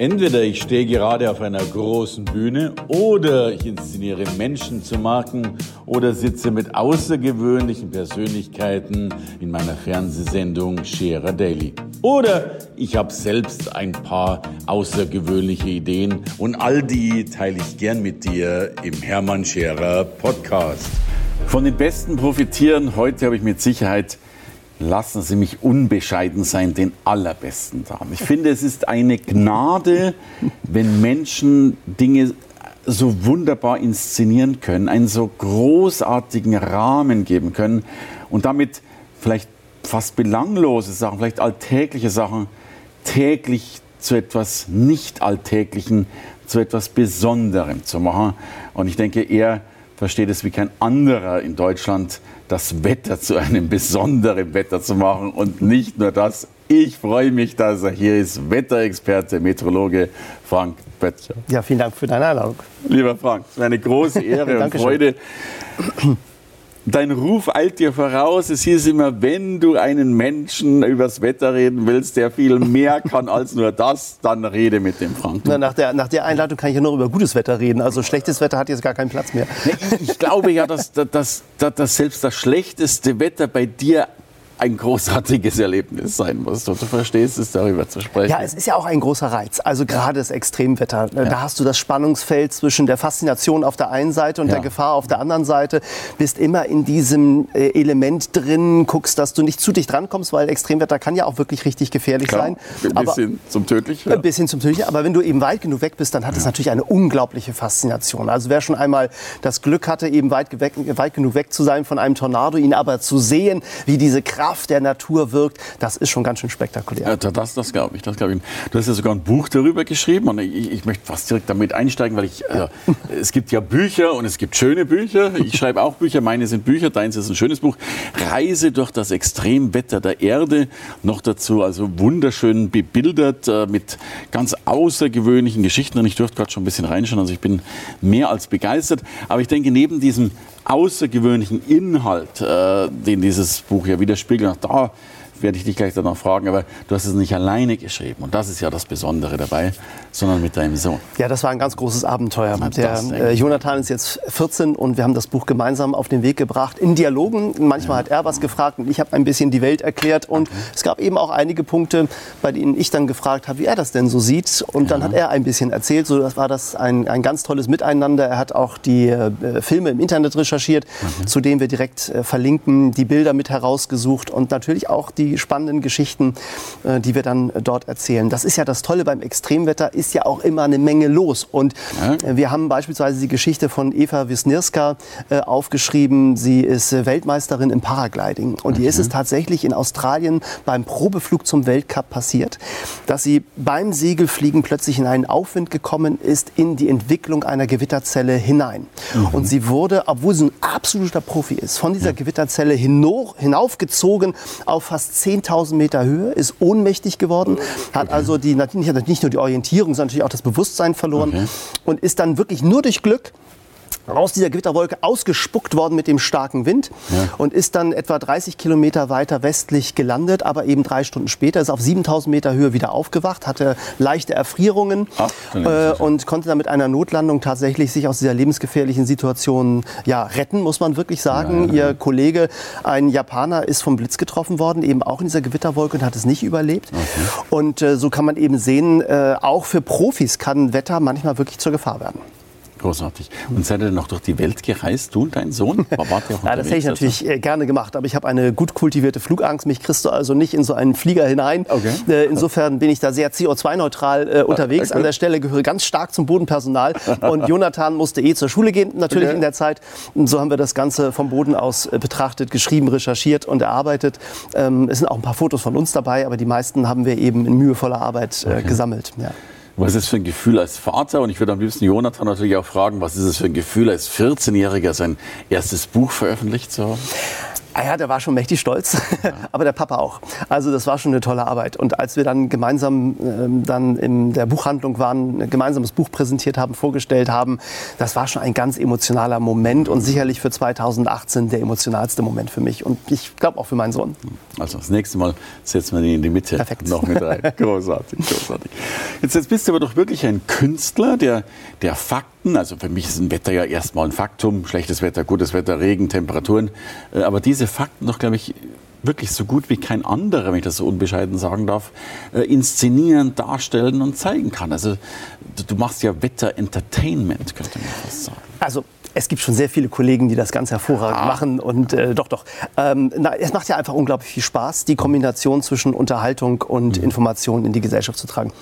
Entweder ich stehe gerade auf einer großen Bühne oder ich inszeniere Menschen zu Marken oder sitze mit außergewöhnlichen Persönlichkeiten in meiner Fernsehsendung Scherer Daily. Oder ich habe selbst ein paar außergewöhnliche Ideen und all die teile ich gern mit dir im Hermann Scherer Podcast. Von den Besten profitieren heute habe ich mit Sicherheit lassen Sie mich unbescheiden sein, den Allerbesten da. Ich finde, es ist eine Gnade, wenn Menschen Dinge so wunderbar inszenieren können, einen so großartigen Rahmen geben können und damit vielleicht fast belanglose Sachen, vielleicht alltägliche Sachen täglich zu etwas nicht Alltäglichen, zu etwas Besonderem zu machen. Und ich denke, er versteht es wie kein anderer in Deutschland, das Wetter zu einem besonderen Wetter zu machen. Und nicht nur das, ich freue mich, dass er hier ist, Wetterexperte, Meteorologe Frank Böttcher. Ja, vielen Dank für deine Einladung. Lieber Frank, es ist eine große Ehre und Freude. Dein Ruf eilt dir voraus. Es hieß immer, wenn du einen Menschen übers Wetter reden willst, der viel mehr kann als nur das, dann rede mit dem Frank. Na, nach, der, nach der Einladung kann ich ja nur über gutes Wetter reden. Also schlechtes Wetter hat jetzt gar keinen Platz mehr. Ich glaube ja, dass, dass, dass, dass selbst das schlechteste Wetter bei dir ein großartiges Erlebnis sein muss. Du verstehst es, darüber zu sprechen. Ja, es ist ja auch ein großer Reiz. Also gerade das Extremwetter. Ja. Da hast du das Spannungsfeld zwischen der Faszination auf der einen Seite und ja. der Gefahr auf der anderen Seite. Bist immer in diesem äh, Element drin, guckst, dass du nicht zu dicht drankommst, weil Extremwetter kann ja auch wirklich richtig gefährlich Klar. sein. Ein bisschen aber, zum Tödlichen. Ja. Ein bisschen zum Tödlichen. Aber wenn du eben weit genug weg bist, dann hat es natürlich eine unglaubliche Faszination. Also wer schon einmal das Glück hatte, eben weit, weit genug weg zu sein von einem Tornado, ihn aber zu sehen, wie diese Kraft Kraft der Natur wirkt, das ist schon ganz schön spektakulär. Ja, das das glaube ich, das glaube ich. Du hast ja sogar ein Buch darüber geschrieben und ich, ich möchte fast direkt damit einsteigen, weil ich, äh, es gibt ja Bücher und es gibt schöne Bücher. Ich schreibe auch Bücher, meine sind Bücher, deins ist ein schönes Buch. Reise durch das Extremwetter der Erde, noch dazu also wunderschön bebildert äh, mit ganz außergewöhnlichen Geschichten und ich durfte gerade schon ein bisschen reinschauen, also ich bin mehr als begeistert. Aber ich denke, neben diesem außergewöhnlichen Inhalt, äh, den dieses Buch ja widerspiegelt. Da werde ich dich gleich danach fragen, aber du hast es nicht alleine geschrieben. Und das ist ja das Besondere dabei, sondern mit deinem Sohn. Ja, das war ein ganz großes Abenteuer. Der äh, Jonathan ist jetzt 14 und wir haben das Buch gemeinsam auf den Weg gebracht in Dialogen. Manchmal ja. hat er was gefragt und ich habe ein bisschen die Welt erklärt. Und okay. es gab eben auch einige Punkte, bei denen ich dann gefragt habe, wie er das denn so sieht. Und dann hat er ein bisschen erzählt. So das war das ein, ein ganz tolles Miteinander. Er hat auch die äh, Filme im Internet recherchiert, okay. zu denen wir direkt äh, verlinken, die Bilder mit herausgesucht und natürlich auch die spannenden Geschichten, äh, die wir dann dort erzählen. Das ist ja das Tolle beim Extremwetter, ist ja auch immer eine Menge los. Und ja. wir haben beispielsweise die Geschichte von Eva Wisniewska äh, aufgeschrieben. Sie ist äh, Weltmeisterin im Paragliding. Und okay. ihr ist es tatsächlich in Australien beim Probeflug zum Weltcup passiert, dass sie beim Segelfliegen plötzlich in einen Aufwind gekommen ist, in die Entwicklung einer Gewitterzelle hinein. Mhm. Und sie wurde, obwohl sie ein absoluter Profi ist, von dieser ja. Gewitterzelle hinaufgezogen auf fast 10.000 Meter Höhe, ist ohnmächtig geworden, hat okay. also die, nicht nur die Orientierung, sondern natürlich auch das Bewusstsein verloren okay. und ist dann wirklich nur durch Glück aus dieser Gewitterwolke ausgespuckt worden mit dem starken Wind ja. und ist dann etwa 30 Kilometer weiter westlich gelandet, aber eben drei Stunden später ist auf 7000 Meter Höhe wieder aufgewacht, hatte leichte Erfrierungen Ach, äh, und konnte dann mit einer Notlandung tatsächlich sich aus dieser lebensgefährlichen Situation ja, retten, muss man wirklich sagen. Ja, ja, Ihr Kollege, ein Japaner, ist vom Blitz getroffen worden, eben auch in dieser Gewitterwolke und hat es nicht überlebt. Okay. Und äh, so kann man eben sehen, äh, auch für Profis kann Wetter manchmal wirklich zur Gefahr werden. Großartig. Und seid ihr denn noch durch die Welt gereist, du und dein Sohn? ja, das hätte ich natürlich also? gerne gemacht, aber ich habe eine gut kultivierte Flugangst. Mich kriegst du also nicht in so einen Flieger hinein. Okay. Äh, insofern bin ich da sehr CO2-neutral äh, unterwegs. Okay. An der Stelle gehöre ganz stark zum Bodenpersonal. Und Jonathan musste eh zur Schule gehen, natürlich okay. in der Zeit. Und so haben wir das Ganze vom Boden aus äh, betrachtet, geschrieben, recherchiert und erarbeitet. Ähm, es sind auch ein paar Fotos von uns dabei, aber die meisten haben wir eben in mühevoller Arbeit äh, gesammelt. Ja. Was ist es für ein Gefühl als Vater? Und ich würde am liebsten Jonathan natürlich auch fragen, was ist es für ein Gefühl als 14-Jähriger sein erstes Buch veröffentlicht zu haben? Ah ja, der war schon mächtig stolz, aber der Papa auch. Also das war schon eine tolle Arbeit. Und als wir dann gemeinsam ähm, dann in der Buchhandlung waren, ein gemeinsames Buch präsentiert haben, vorgestellt haben, das war schon ein ganz emotionaler Moment und sicherlich für 2018 der emotionalste Moment für mich und ich glaube auch für meinen Sohn. Also das nächste Mal setzen wir ihn in die Mitte Perfekt. noch mit rein. großartig, großartig. Jetzt, jetzt bist du aber doch wirklich ein Künstler der, der Fakten. Also für mich ist ein Wetter ja erstmal ein Faktum. Schlechtes Wetter, gutes Wetter, Regen, Temperaturen. Äh, aber diese Fakten doch, glaube ich, wirklich so gut wie kein anderer, wenn ich das so unbescheiden sagen darf, äh, inszenieren, darstellen und zeigen kann. Also du machst ja Wetter-Entertainment, könnte man fast sagen. Also es gibt schon sehr viele Kollegen, die das ganz hervorragend ah. machen. Und äh, doch, doch. Ähm, na, es macht ja einfach unglaublich viel Spaß, die Kombination zwischen Unterhaltung und mhm. Information in die Gesellschaft zu tragen.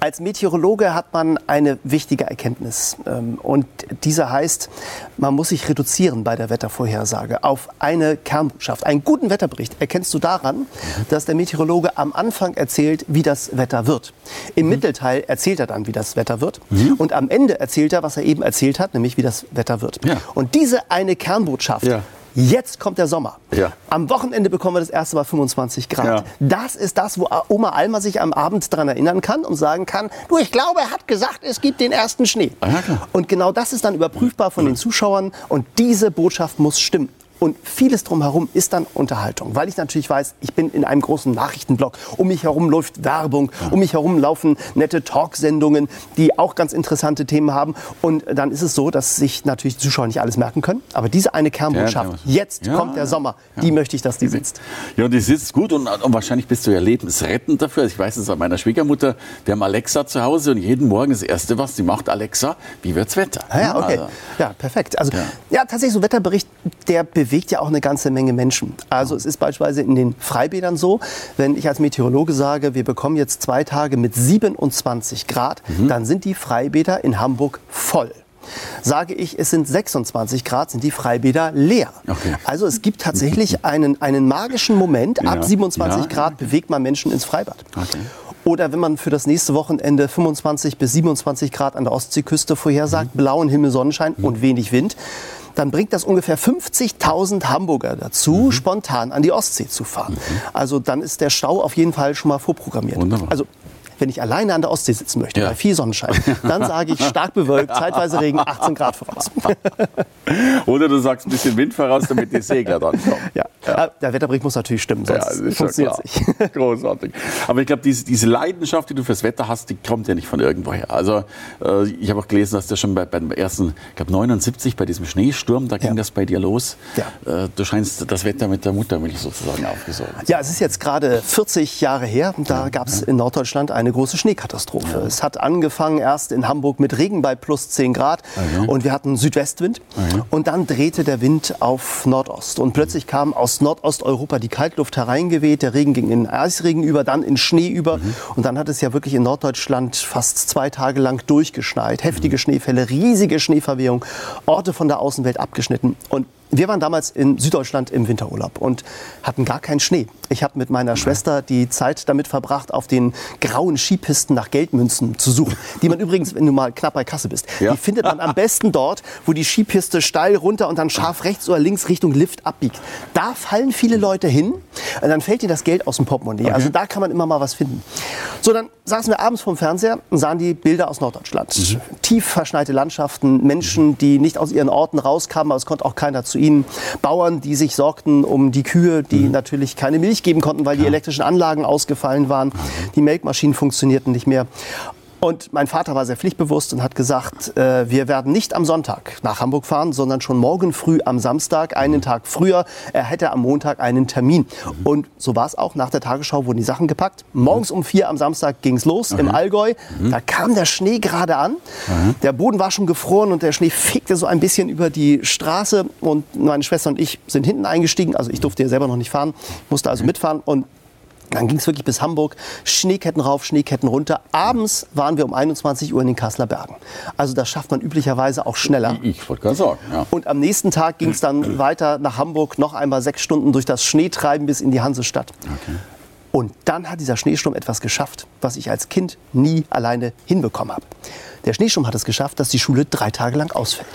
Als Meteorologe hat man eine wichtige Erkenntnis. Ähm, und diese heißt, man muss sich reduzieren bei der Wettervorhersage auf eine Kernbotschaft. Einen guten Wetterbericht erkennst du daran, dass der Meteorologe am Anfang erzählt, wie das Wetter wird. Im mhm. Mittelteil erzählt er dann, wie das Wetter wird. Mhm. Und am Ende erzählt er, was er eben erzählt hat, nämlich wie das Wetter wird. Ja. Und diese eine Kernbotschaft ja. Jetzt kommt der Sommer. Ja. Am Wochenende bekommen wir das erste Mal 25 Grad. Ja. Das ist das, wo Oma Alma sich am Abend daran erinnern kann und sagen kann, du, ich glaube, er hat gesagt, es gibt den ersten Schnee. Ja, und genau das ist dann überprüfbar von den Zuschauern und diese Botschaft muss stimmen. Und vieles drumherum ist dann Unterhaltung, weil ich natürlich weiß, ich bin in einem großen Nachrichtenblock. Um mich herum läuft Werbung, um mich herum laufen nette Talksendungen, die auch ganz interessante Themen haben. Und dann ist es so, dass sich natürlich die Zuschauer nicht alles merken können. Aber diese eine Kernbotschaft, jetzt ja, kommt der Sommer, ja. die möchte ich, dass die sitzt. Ja, die sitzt gut und, und wahrscheinlich bist du ja lebensrettend dafür. Ich weiß es bei meiner Schwiegermutter, wir haben Alexa zu Hause und jeden Morgen das Erste, was sie macht, Alexa, wie wird's Wetter? Ah, ja, okay. Also, ja, perfekt. Also, ja. ja, tatsächlich so ein Wetterbericht, der bewegt ja auch eine ganze Menge Menschen. Also es ist beispielsweise in den Freibädern so, wenn ich als Meteorologe sage, wir bekommen jetzt zwei Tage mit 27 Grad, mhm. dann sind die Freibäder in Hamburg voll. Sage ich, es sind 26 Grad, sind die Freibäder leer. Okay. Also es gibt tatsächlich einen, einen magischen Moment. Ja. Ab 27 ja. Grad bewegt man Menschen ins Freibad. Okay. Oder wenn man für das nächste Wochenende 25 bis 27 Grad an der Ostseeküste vorhersagt, mhm. blauen Himmel, Sonnenschein mhm. und wenig Wind, dann bringt das ungefähr 50.000 Hamburger dazu, mhm. spontan an die Ostsee zu fahren. Mhm. Also dann ist der Stau auf jeden Fall schon mal vorprogrammiert. Wunderbar. Also wenn ich alleine an der Ostsee sitzen möchte, ja. bei viel Sonnenschein, dann sage ich stark bewölkt, zeitweise Regen, 18 Grad voraus. Oder du sagst ein bisschen Wind voraus, damit die Segler dann kommen. Ja. ja. Der Wetterbericht muss natürlich stimmen, sonst ja, funktioniert es nicht. Großartig. Aber ich glaube, diese, diese, Leidenschaft, die du fürs Wetter hast, die kommt ja nicht von irgendwoher. Also äh, ich habe auch gelesen, dass das schon bei, beim ersten, ich glaube 79, bei diesem Schneesturm, da ging das bei dir los. Äh, du scheinst das Wetter mit der Muttermilch sozusagen aufgesogen. Ja, es ist jetzt gerade 40 Jahre her. Da gab es in Norddeutschland eine eine große Schneekatastrophe. Ja. Es hat angefangen erst in Hamburg mit Regen bei plus 10 Grad okay. und wir hatten Südwestwind okay. und dann drehte der Wind auf Nordost und plötzlich kam aus Nordosteuropa die Kaltluft hereingeweht, der Regen ging in Eisregen über, dann in Schnee über mhm. und dann hat es ja wirklich in Norddeutschland fast zwei Tage lang durchgeschneit, heftige mhm. Schneefälle, riesige Schneeverwehung, Orte von der Außenwelt abgeschnitten und wir waren damals in Süddeutschland im Winterurlaub und hatten gar keinen Schnee. Ich habe mit meiner Schwester die Zeit damit verbracht, auf den grauen Skipisten nach Geldmünzen zu suchen. Die man übrigens, wenn du mal knapp bei Kasse bist, ja. die findet man am besten dort, wo die Skipiste steil runter und dann scharf rechts oder links Richtung Lift abbiegt. Da fallen viele Leute hin und dann fällt dir das Geld aus dem Portemonnaie. Okay. Also da kann man immer mal was finden. So, dann saßen wir abends vorm Fernseher und sahen die Bilder aus Norddeutschland. Mhm. Tief verschneite Landschaften, Menschen, die nicht aus ihren Orten rauskamen, aber es konnte auch keiner zu ihnen. Bauern, die sich sorgten um die Kühe, die mhm. natürlich keine Milch geben konnten, weil die elektrischen Anlagen ausgefallen waren. Die Melkmaschinen funktionierten nicht mehr. Und mein Vater war sehr pflichtbewusst und hat gesagt, äh, wir werden nicht am Sonntag nach Hamburg fahren, sondern schon morgen früh am Samstag, einen Tag früher. Er hätte am Montag einen Termin. Und so war es auch. Nach der Tagesschau wurden die Sachen gepackt. Morgens um vier am Samstag ging es los okay. im Allgäu. Mhm. Da kam der Schnee gerade an. Mhm. Der Boden war schon gefroren und der Schnee fegte so ein bisschen über die Straße. Und meine Schwester und ich sind hinten eingestiegen. Also ich durfte ja selber noch nicht fahren, musste also mitfahren. Und dann ging es wirklich bis Hamburg, Schneeketten rauf, Schneeketten runter. Abends waren wir um 21 Uhr in den Kasseler Bergen. Also das schafft man üblicherweise auch schneller. Ich wollte gerade sagen. Ja. Und am nächsten Tag ging es dann weiter nach Hamburg, noch einmal sechs Stunden durch das Schneetreiben bis in die Hansestadt. Okay. Und dann hat dieser Schneesturm etwas geschafft, was ich als Kind nie alleine hinbekommen habe. Der Schneesturm hat es geschafft, dass die Schule drei Tage lang ausfällt.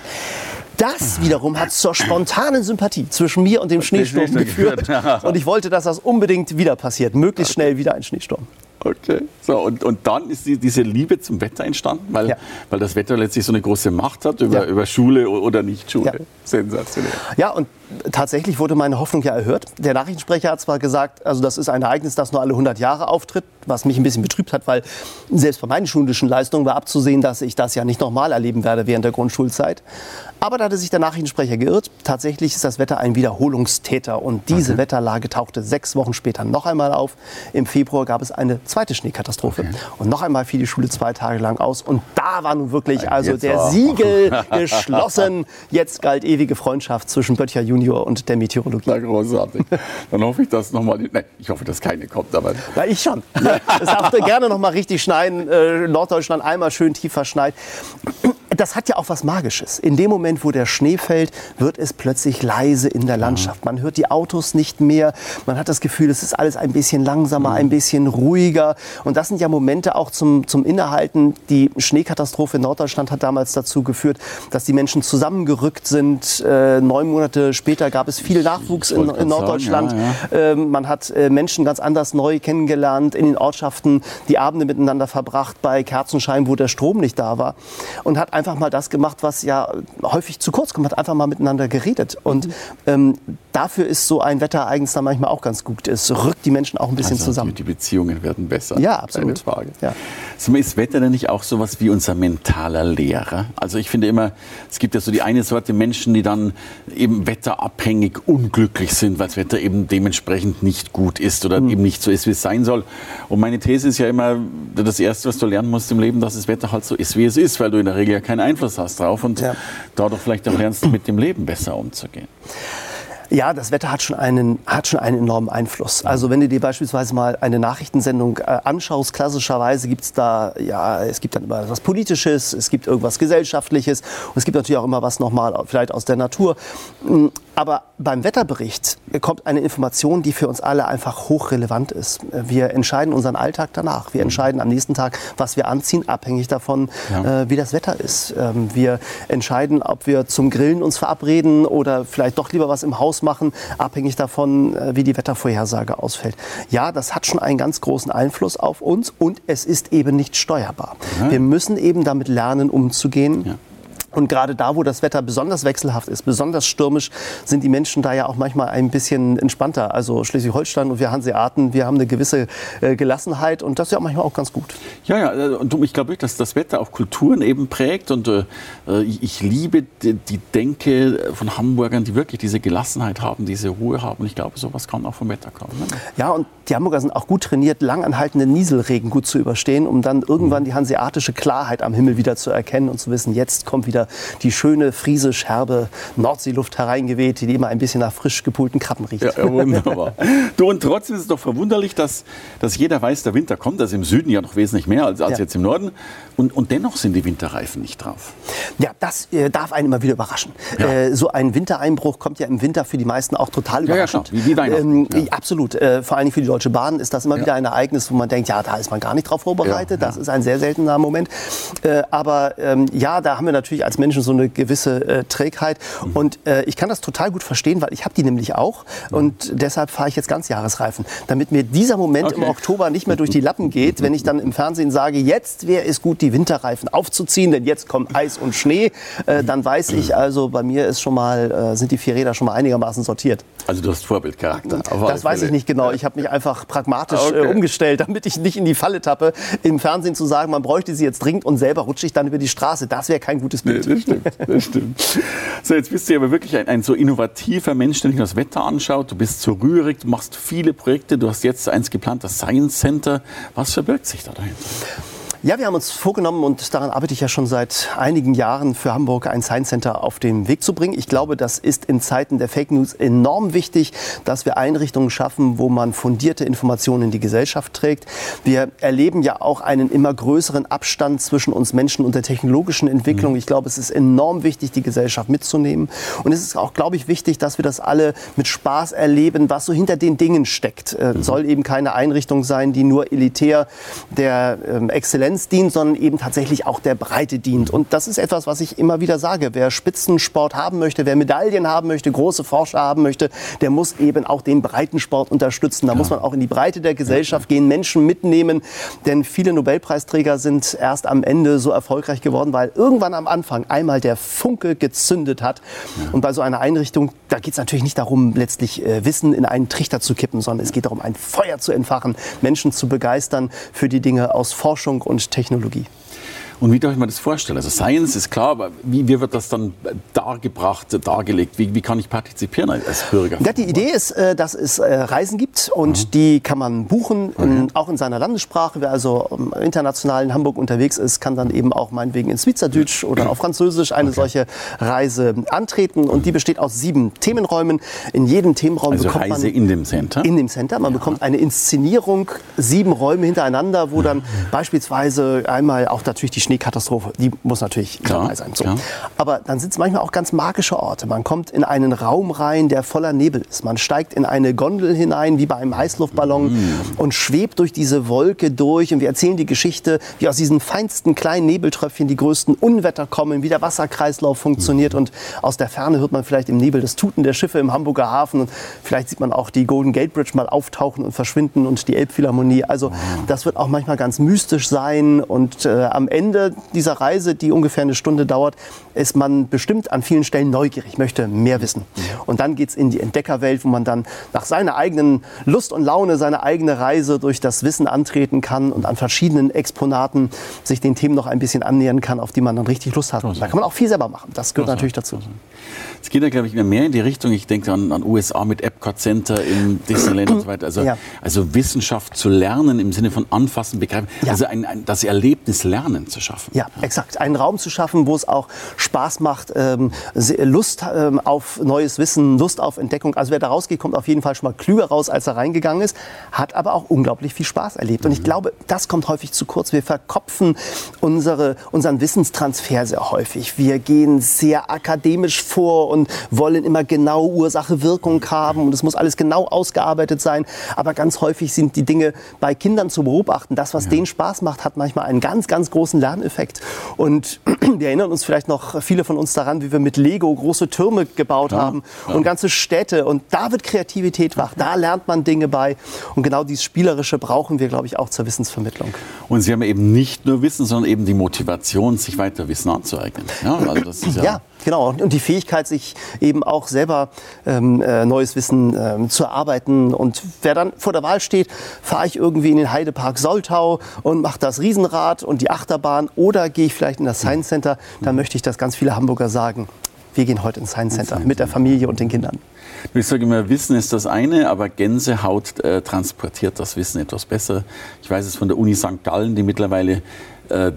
Das wiederum hat zur spontanen Sympathie zwischen mir und dem Schneesturm geführt. Und ich wollte, dass das unbedingt wieder passiert. Möglichst schnell wieder ein Schneesturm. Okay. So, und, und dann ist die, diese Liebe zum Wetter entstanden, weil, ja. weil das Wetter letztlich so eine große Macht hat über, ja. über Schule oder Nicht-Schule. Ja. Sensationell. Ja, und tatsächlich wurde meine Hoffnung ja erhört. Der Nachrichtensprecher hat zwar gesagt, also das ist ein Ereignis, das nur alle 100 Jahre auftritt, was mich ein bisschen betrübt hat, weil selbst bei meinen schulischen Leistungen war abzusehen, dass ich das ja nicht nochmal erleben werde während der Grundschulzeit. Aber da hatte sich der Nachrichtensprecher geirrt. Tatsächlich ist das Wetter ein Wiederholungstäter. Und diese okay. Wetterlage tauchte sechs Wochen später noch einmal auf. Im Februar gab es eine zweite Schneekatastrophe. Okay. Und noch einmal fiel die Schule zwei Tage lang aus. Und da war nun wirklich also der. Siegel geschlossen. Jetzt galt ewige Freundschaft zwischen Böttcher Junior und der Meteorologie. Na, großartig. Dann hoffe ich, dass noch mal, nein, ich hoffe, dass keine kommt. Aber Na, ich schon. Es darf gerne noch mal richtig schneien. Äh, Norddeutschland einmal schön tief verschneit das hat ja auch was Magisches. In dem Moment, wo der Schnee fällt, wird es plötzlich leise in der Landschaft. Man hört die Autos nicht mehr. Man hat das Gefühl, es ist alles ein bisschen langsamer, mhm. ein bisschen ruhiger. Und das sind ja Momente auch zum, zum Innehalten. Die Schneekatastrophe in Norddeutschland hat damals dazu geführt, dass die Menschen zusammengerückt sind. Äh, neun Monate später gab es viel Nachwuchs in, in, Norddeutschland. Sagen, ja, ja. Ähm, man hat äh, Menschen ganz anders neu kennengelernt in den Ortschaften, die Abende miteinander verbracht bei Kerzenschein, wo der Strom nicht da war. Und hat einfach mal das gemacht, was ja häufig zu kurz kommt, hat einfach mal miteinander geredet. Und mhm. ähm, dafür ist so ein Wetterereignis dann manchmal auch ganz gut. Es rückt die Menschen auch ein bisschen also zusammen. Die Beziehungen werden besser. Ja, absolut. Frage. Ja. Ist Wetter denn nicht auch so was wie unser mentaler Lehrer? Also ich finde immer, es gibt ja so die eine Sorte Menschen, die dann eben wetterabhängig unglücklich sind, weil das Wetter eben dementsprechend nicht gut ist oder mhm. eben nicht so ist, wie es sein soll. Und meine These ist ja immer, das Erste, was du lernen musst im Leben, dass das Wetter halt so ist, wie es ist, weil du in der Regel ja keinen Einfluss hast drauf und ja. dadurch vielleicht auch lernst, mit dem Leben besser umzugehen. Ja, das Wetter hat schon einen, hat schon einen enormen Einfluss. Also wenn du dir beispielsweise mal eine Nachrichtensendung äh, anschaust, klassischerweise gibt es da, ja, es gibt dann immer was Politisches, es gibt irgendwas Gesellschaftliches und es gibt natürlich auch immer was nochmal vielleicht aus der Natur. Aber beim Wetterbericht kommt eine Information, die für uns alle einfach hochrelevant ist. Wir entscheiden unseren Alltag danach. Wir entscheiden am nächsten Tag, was wir anziehen, abhängig davon, ja. äh, wie das Wetter ist. Ähm, wir entscheiden, ob wir zum Grillen uns verabreden oder vielleicht doch lieber was im Haus machen, abhängig davon, äh, wie die Wettervorhersage ausfällt. Ja, das hat schon einen ganz großen Einfluss auf uns und es ist eben nicht steuerbar. Ja. Wir müssen eben damit lernen, umzugehen. Ja. Und gerade da, wo das Wetter besonders wechselhaft ist, besonders stürmisch, sind die Menschen da ja auch manchmal ein bisschen entspannter. Also Schleswig-Holstein und wir Hanseaten, wir haben eine gewisse äh, Gelassenheit und das ist ja manchmal auch ganz gut. Ja, ja, äh, und ich glaube, dass das Wetter auch Kulturen eben prägt und äh, ich liebe die, die Denke von Hamburgern, die wirklich diese Gelassenheit haben, diese Ruhe haben. Ich glaube, sowas kann auch vom Wetter kommen. Ne? Ja, und die Hamburger sind auch gut trainiert, langanhaltenden Nieselregen gut zu überstehen, um dann irgendwann die hanseatische Klarheit am Himmel wieder zu erkennen und zu wissen, jetzt kommt wieder die schöne, friesisch herbe Nordseeluft hereingeweht, die immer ein bisschen nach frisch gepulten Krabben riecht. Ja, wunderbar. du, und trotzdem ist es doch verwunderlich, dass, dass jeder weiß, der Winter kommt. Also im Süden ja noch wesentlich mehr als, als ja. jetzt im Norden. Und, und dennoch sind die Winterreifen nicht drauf. Ja, das äh, darf einen immer wieder überraschen. Ja. Äh, so ein Wintereinbruch kommt ja im Winter für die meisten auch total überraschend. Ja, ja, wie, wie Weihnachten. Ähm, Absolut. Äh, vor allem für die Deutsche Bahn ist das immer wieder ein Ereignis, wo man denkt, ja, da ist man gar nicht drauf vorbereitet. Das ist ein sehr seltener Moment. Äh, aber ähm, ja, da haben wir natürlich als Menschen so eine gewisse äh, Trägheit. Mhm. Und äh, ich kann das total gut verstehen, weil ich habe die nämlich auch. Mhm. Und deshalb fahre ich jetzt Ganzjahresreifen, damit mir dieser Moment okay. im Oktober nicht mehr durch die Lappen geht, wenn ich dann im Fernsehen sage, jetzt wäre es gut, die Winterreifen aufzuziehen, denn jetzt kommt Eis und Schnee. Äh, dann weiß ich also, bei mir ist schon mal, äh, sind die vier Räder schon mal einigermaßen sortiert. Also du hast Vorbildcharakter. Das weiß ich nicht genau. Ich habe mich einfach pragmatisch äh, okay. umgestellt, damit ich nicht in die Falle tappe, im Fernsehen zu sagen, man bräuchte sie jetzt dringend und selber rutsche ich dann über die Straße. Das wäre kein gutes Bild. Nee, das stimmt. Das stimmt. So, jetzt bist du aber wirklich ein, ein, so innovativer Mensch, der nicht nur das Wetter anschaut. Du bist so rührig, du machst viele Projekte. Du hast jetzt eins geplant, das Science Center. Was verbirgt sich da dahinter? Ja, wir haben uns vorgenommen und daran arbeite ich ja schon seit einigen Jahren für Hamburg ein Science Center auf den Weg zu bringen. Ich glaube, das ist in Zeiten der Fake News enorm wichtig, dass wir Einrichtungen schaffen, wo man fundierte Informationen in die Gesellschaft trägt. Wir erleben ja auch einen immer größeren Abstand zwischen uns Menschen und der technologischen Entwicklung. Mhm. Ich glaube, es ist enorm wichtig, die Gesellschaft mitzunehmen. Und es ist auch, glaube ich, wichtig, dass wir das alle mit Spaß erleben, was so hinter den Dingen steckt. Äh, mhm. Soll eben keine Einrichtung sein, die nur elitär der ähm, Exzellenz Konkurrenz dient, sondern eben tatsächlich auch der Breite dient. Und das ist etwas, was ich immer wieder sage. Wer Spitzensport haben möchte, wer Medaillen haben möchte, große Forscher haben möchte, der muss eben auch den Breitensport unterstützen. Da ja. muss man auch in die Breite der Gesellschaft gehen, Menschen mitnehmen. Denn viele Nobelpreisträger sind erst am Ende so erfolgreich geworden, weil irgendwann am Anfang einmal der Funke gezündet hat. Ja. Und bei so einer Einrichtung, da geht es natürlich nicht darum, letztlich äh, Wissen in einen Trichter zu kippen, sondern es geht darum, ein Feuer zu entfachen, Menschen zu begeistern für die Dinge aus Forschung und Technologie. Und wie darf ich mir das vorstellen? Also Science ist klar, aber wie, wie wird das dann dargebracht, dargelegt? Wie, wie, kann ich partizipieren als Bürger? Ja, die Idee ist, äh, dass es äh, Reisen gibt und mhm. die kann man buchen, in, auch in seiner Landessprache. Wer also ähm, international in Hamburg unterwegs ist, kann dann eben auch meinetwegen in Schweizerdeutsch oder auf Französisch eine okay. solche Reise antreten. Und die besteht aus sieben Themenräumen. In jedem Themenraum also bekommt Reise man in dem Center. In dem Center. Man ja. bekommt eine Inszenierung, sieben Räume hintereinander, wo dann beispielsweise einmal auch natürlich die Schnee Schneekatastrophe, die muss natürlich klar, dabei sein. So. Aber dann sind es manchmal auch ganz magische Orte. Man kommt in einen Raum rein, der voller Nebel ist. Man steigt in eine Gondel hinein, wie bei einem Heißluftballon, mm. und schwebt durch diese Wolke durch. Und wir erzählen die Geschichte, wie aus diesen feinsten kleinen Nebeltröpfchen die größten Unwetter kommen, wie der Wasserkreislauf funktioniert. Mm. Und aus der Ferne hört man vielleicht im Nebel das Tuten der Schiffe im Hamburger Hafen. Und vielleicht sieht man auch die Golden Gate Bridge mal auftauchen und verschwinden und die Elbphilharmonie. Also das wird auch manchmal ganz mystisch sein. Und äh, am Ende dieser Reise, die ungefähr eine Stunde dauert, ist man bestimmt an vielen Stellen neugierig, möchte mehr wissen. Und dann geht es in die Entdeckerwelt, wo man dann nach seiner eigenen Lust und Laune seine eigene Reise durch das Wissen antreten kann und an verschiedenen Exponaten sich den Themen noch ein bisschen annähern kann, auf die man dann richtig Lust hat. Da kann man auch viel selber machen. Das gehört natürlich dazu. Es geht ja, glaube ich, mehr in die Richtung. Ich denke an, an USA mit Epcot Center im Disneyland und so weiter. Also, ja. also Wissenschaft zu lernen im Sinne von anfassen, begreifen. Ja. Also ein, ein, das Erlebnis Lernen zu schaffen. Ja, ja, exakt. Einen Raum zu schaffen, wo es auch Spaß macht, ähm, Lust ähm, auf neues Wissen, Lust auf Entdeckung. Also wer da rausgeht, kommt auf jeden Fall schon mal klüger raus, als er reingegangen ist, hat aber auch unglaublich viel Spaß erlebt. Und ich mhm. glaube, das kommt häufig zu kurz. Wir verkopfen unsere, unseren Wissenstransfer sehr häufig. Wir gehen sehr akademisch vor und wollen immer genau Ursache-Wirkung haben und es muss alles genau ausgearbeitet sein. Aber ganz häufig sind die Dinge bei Kindern zu beobachten. Das, was ja. denen Spaß macht, hat manchmal einen ganz, ganz großen Lerneffekt. Und wir erinnern uns vielleicht noch viele von uns daran, wie wir mit Lego große Türme gebaut ja, haben ja. und ganze Städte. Und da wird Kreativität wach, da lernt man Dinge bei. Und genau dieses Spielerische brauchen wir, glaube ich, auch zur Wissensvermittlung. Und Sie haben eben nicht nur Wissen, sondern eben die Motivation, sich weiter Wissen anzueignen. Ja, also das ist ja, ja Genau, und die Fähigkeit, sich eben auch selber ähm, äh, neues Wissen ähm, zu erarbeiten. Und wer dann vor der Wahl steht, fahre ich irgendwie in den Heidepark Soltau und mache das Riesenrad und die Achterbahn oder gehe ich vielleicht in das Science Center, dann möchte ich, dass ganz viele Hamburger sagen, wir gehen heute ins Science Center mit der Familie und den Kindern. Ich sage immer, Wissen ist das eine, aber Gänsehaut äh, transportiert das Wissen etwas besser. Ich weiß es von der Uni St. Gallen, die mittlerweile äh,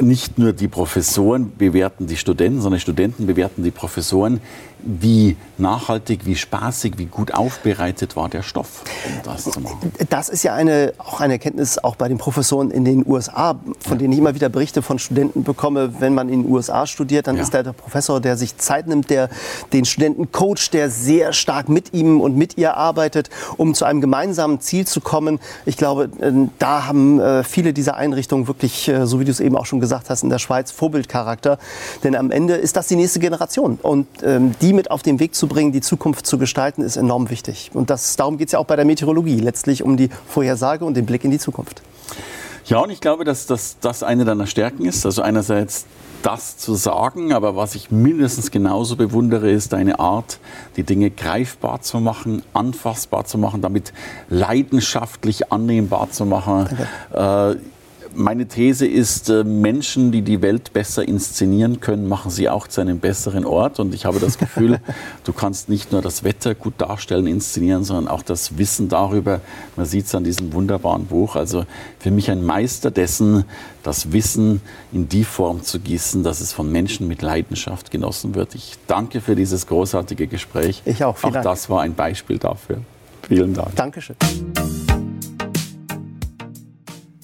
nicht nur die Professoren bewerten die Studenten, sondern Studenten bewerten die Professoren wie nachhaltig, wie spaßig, wie gut aufbereitet war der Stoff, um das zu machen. Das ist ja eine, auch eine Erkenntnis auch bei den Professoren in den USA, von denen ich immer wieder Berichte von Studenten bekomme. Wenn man in den USA studiert, dann ja. ist da der Professor, der sich Zeit nimmt, der den Studenten coacht, der sehr stark mit ihm und mit ihr arbeitet, um zu einem gemeinsamen Ziel zu kommen. Ich glaube, äh, da haben äh, viele dieser Einrichtungen wirklich, äh, so wie du es eben auch schon gesagt hast, in der Schweiz Vorbildcharakter. Denn am Ende ist das die nächste Generation. Und ähm, die mit auf den Weg zu bringen, die Zukunft zu gestalten, ist enorm wichtig. Und das, darum geht es ja auch bei der Meteorologie, letztlich um die Vorhersage und den Blick in die Zukunft. Ja, und ich glaube, dass das, eine deiner Stärken ist. Also einerseits das zu sagen, aber was ich mindestens genauso bewundere, ist deine Art, die Dinge greifbar zu machen, anfassbar zu machen, damit leidenschaftlich annehmbar zu machen. Äh, meine These ist, äh, Menschen, die die Welt besser inszenieren können, machen sie auch zu einem besseren Ort. Und ich habe das Gefühl, du kannst nicht nur das Wetter gut darstellen, inszenieren, sondern auch das Wissen darüber. Man sieht es an diesem wunderbaren Buch. Also für mich ein Meister dessen, das Wissen in die Form zu gießen, dass es von Menschen mit Leidenschaft genossen wird. Ich danke für dieses großartige Gespräch. Ich auch. Vielen auch Dank. das war ein Beispiel dafür. Vielen Dank. Dankeschön.